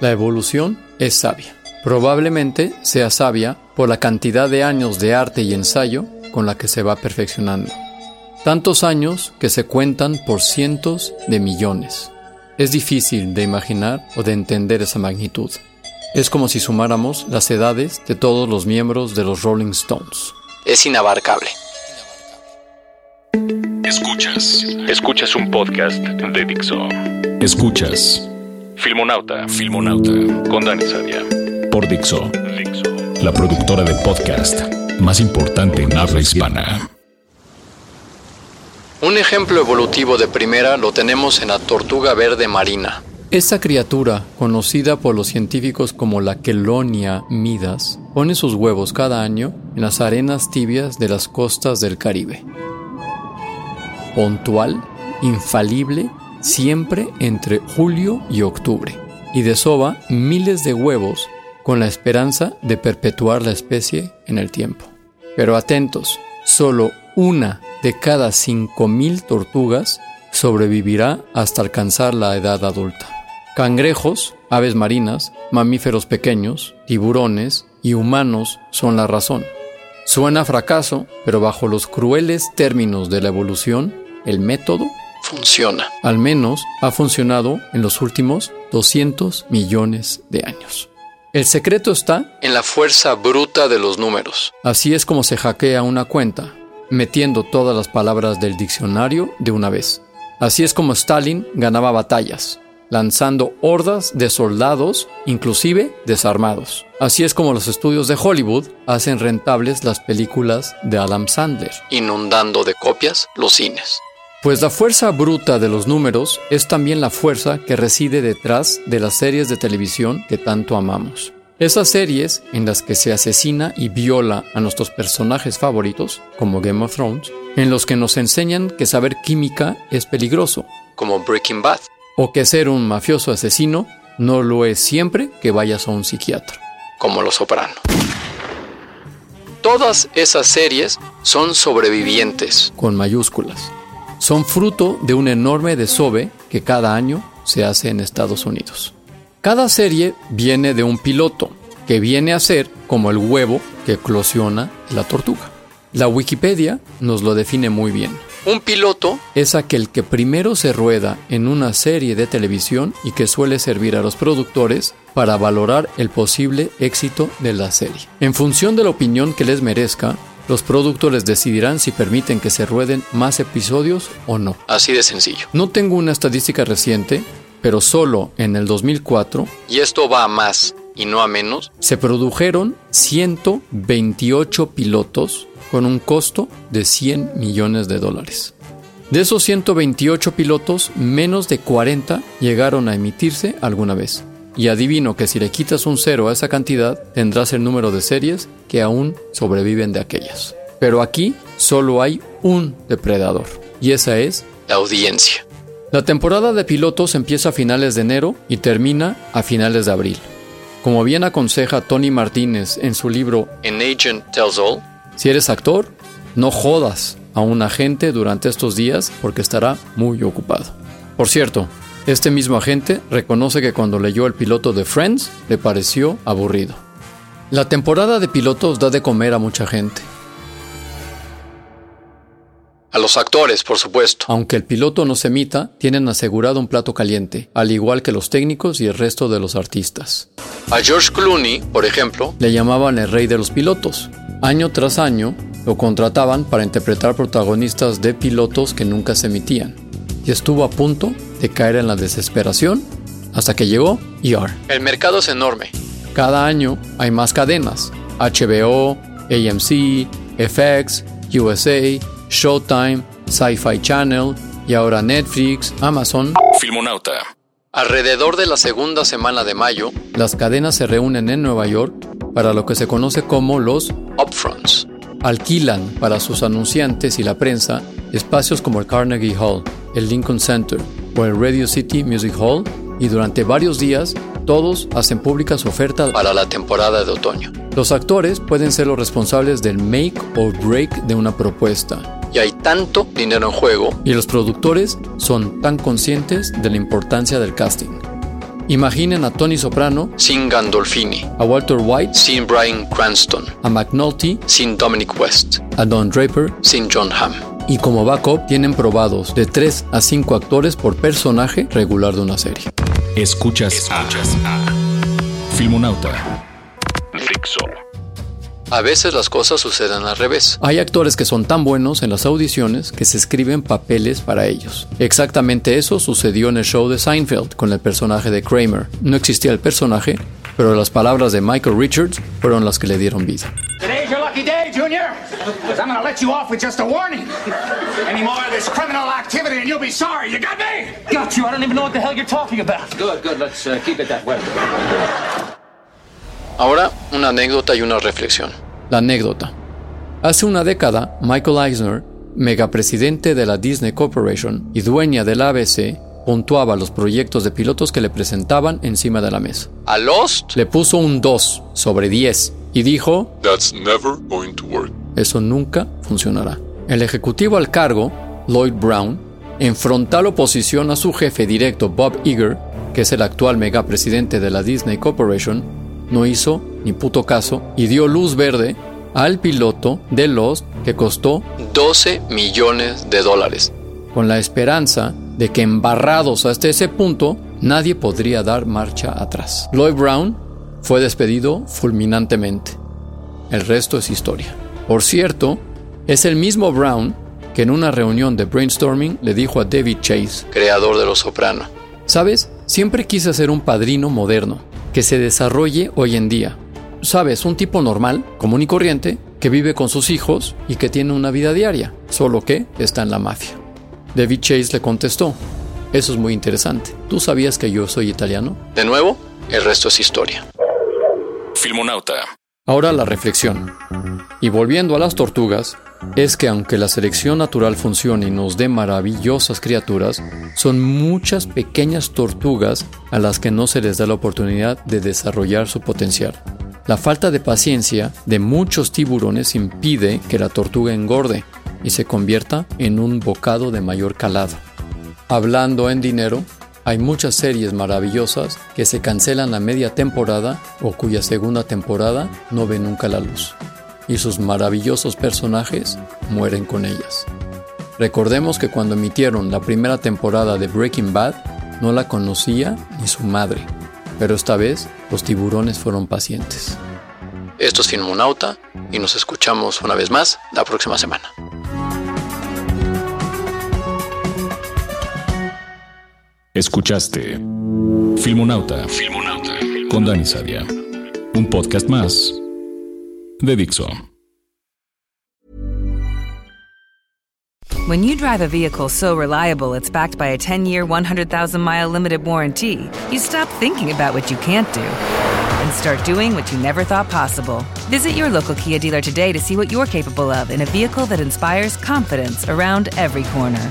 La evolución es sabia. Probablemente sea sabia por la cantidad de años de arte y ensayo con la que se va perfeccionando. Tantos años que se cuentan por cientos de millones. Es difícil de imaginar o de entender esa magnitud. Es como si sumáramos las edades de todos los miembros de los Rolling Stones. Es inabarcable. Escuchas. Escuchas un podcast de Dixo. Escuchas. Filmonauta. Filmonauta. Con Dani Sadia. Por Dixo. La productora de podcast más importante en habla hispana. Un ejemplo evolutivo de primera lo tenemos en la tortuga verde marina. Esta criatura, conocida por los científicos como la Quelonia midas, pone sus huevos cada año en las arenas tibias de las costas del Caribe. Puntual, infalible, siempre entre julio y octubre, y desova miles de huevos con la esperanza de perpetuar la especie en el tiempo. Pero atentos, solo una de cada 5.000 tortugas sobrevivirá hasta alcanzar la edad adulta. Cangrejos, aves marinas, mamíferos pequeños, tiburones y humanos son la razón. Suena fracaso, pero bajo los crueles términos de la evolución, el método funciona. Al menos ha funcionado en los últimos 200 millones de años. El secreto está en la fuerza bruta de los números. Así es como se hackea una cuenta, metiendo todas las palabras del diccionario de una vez. Así es como Stalin ganaba batallas, lanzando hordas de soldados, inclusive desarmados. Así es como los estudios de Hollywood hacen rentables las películas de Adam Sandler, inundando de copias los cines. Pues la fuerza bruta de los números es también la fuerza que reside detrás de las series de televisión que tanto amamos. Esas series en las que se asesina y viola a nuestros personajes favoritos, como Game of Thrones, en los que nos enseñan que saber química es peligroso, como Breaking Bad, o que ser un mafioso asesino no lo es siempre que vayas a un psiquiatra, como Los Soprano. Todas esas series son sobrevivientes, con mayúsculas. Son fruto de un enorme desove que cada año se hace en Estados Unidos. Cada serie viene de un piloto, que viene a ser como el huevo que eclosiona la tortuga. La Wikipedia nos lo define muy bien. Un piloto es aquel que primero se rueda en una serie de televisión y que suele servir a los productores para valorar el posible éxito de la serie. En función de la opinión que les merezca, los productores decidirán si permiten que se rueden más episodios o no. Así de sencillo. No tengo una estadística reciente, pero solo en el 2004, y esto va a más y no a menos, se produjeron 128 pilotos con un costo de 100 millones de dólares. De esos 128 pilotos, menos de 40 llegaron a emitirse alguna vez. Y adivino que si le quitas un cero a esa cantidad, tendrás el número de series que aún sobreviven de aquellas. Pero aquí solo hay un depredador, y esa es la audiencia. La temporada de pilotos empieza a finales de enero y termina a finales de abril. Como bien aconseja Tony Martínez en su libro An Agent Tells All, si eres actor, no jodas a un agente durante estos días porque estará muy ocupado. Por cierto, este mismo agente reconoce que cuando leyó el piloto de Friends le pareció aburrido. La temporada de pilotos da de comer a mucha gente. A los actores, por supuesto. Aunque el piloto no se emita, tienen asegurado un plato caliente, al igual que los técnicos y el resto de los artistas. A George Clooney, por ejemplo, le llamaban el rey de los pilotos. Año tras año, lo contrataban para interpretar protagonistas de pilotos que nunca se emitían. Y estuvo a punto de caer en la desesperación hasta que llegó ER. El mercado es enorme. Cada año hay más cadenas. HBO, AMC, FX, USA, Showtime, Sci-Fi Channel y ahora Netflix, Amazon. Filmonauta. Alrededor de la segunda semana de mayo, las cadenas se reúnen en Nueva York para lo que se conoce como los upfronts. Alquilan para sus anunciantes y la prensa espacios como el Carnegie Hall, el Lincoln Center o el Radio City Music Hall y durante varios días todos hacen pública su oferta para la temporada de otoño. Los actores pueden ser los responsables del make or break de una propuesta. Y hay tanto dinero en juego y los productores son tan conscientes de la importancia del casting. Imaginen a Tony Soprano sin Gandolfini, a Walter White sin Brian Cranston, a McNulty sin Dominic West, a Don Draper sin John Hamm. Y como backup tienen probados de 3 a 5 actores por personaje regular de una serie. Escuchas, Escuchas a, Filmonauta. Fixo. A veces las cosas suceden al revés. Hay actores que son tan buenos en las audiciones que se escriben papeles para ellos. Exactamente eso sucedió en el show de Seinfeld con el personaje de Kramer. No existía el personaje, pero las palabras de Michael Richards fueron las que le dieron vida. Lucky day, Junior. Because I'm going to let you off with just a warning. Any more of this criminal activity and you'll be sorry. You got me? Got you. I don't even know what the hell you're talking about. Good, good. Let's uh, keep it that way. Ahora, una anécdota y una reflexión. La anécdota. Hace una década, Michael Eisner, megapresidente de la Disney Corporation y dueña de la ABC, puntuaba los proyectos de pilotos que le presentaban encima de la mesa. A Lost le puso un 2 sobre 10 y dijo, That's never going to work. Eso nunca funcionará. El ejecutivo al cargo, Lloyd Brown, en frontal oposición a su jefe directo Bob Iger, que es el actual megapresidente de la Disney Corporation, no hizo ni puto caso y dio luz verde al piloto de Lost que costó 12 millones de dólares, con la esperanza de que embarrados hasta ese punto nadie podría dar marcha atrás. Lloyd Brown fue despedido fulminantemente. El resto es historia. Por cierto, es el mismo Brown que en una reunión de brainstorming le dijo a David Chase, creador de Los Soprano, ¿sabes? Siempre quise ser un padrino moderno que se desarrolle hoy en día. Sabes, un tipo normal, común y corriente, que vive con sus hijos y que tiene una vida diaria, solo que está en la mafia. David Chase le contestó, eso es muy interesante. ¿Tú sabías que yo soy italiano? De nuevo, el resto es historia. Filmonauta. Ahora la reflexión. Y volviendo a las tortugas, es que aunque la selección natural funcione y nos dé maravillosas criaturas, son muchas pequeñas tortugas a las que no se les da la oportunidad de desarrollar su potencial. La falta de paciencia de muchos tiburones impide que la tortuga engorde y se convierta en un bocado de mayor calado. Hablando en dinero, hay muchas series maravillosas que se cancelan a media temporada o cuya segunda temporada no ve nunca la luz y sus maravillosos personajes mueren con ellas. Recordemos que cuando emitieron la primera temporada de Breaking Bad, no la conocía ni su madre, pero esta vez los tiburones fueron pacientes. Esto es Filmonauta y nos escuchamos una vez más la próxima semana. Escuchaste Filmonauta, Filmonauta con Dani Sadia. Un podcast más de Dixo. When you drive a vehicle so reliable it's backed by a 10 year, 100,000 mile limited warranty, you stop thinking about what you can't do and start doing what you never thought possible. Visit your local Kia dealer today to see what you're capable of in a vehicle that inspires confidence around every corner.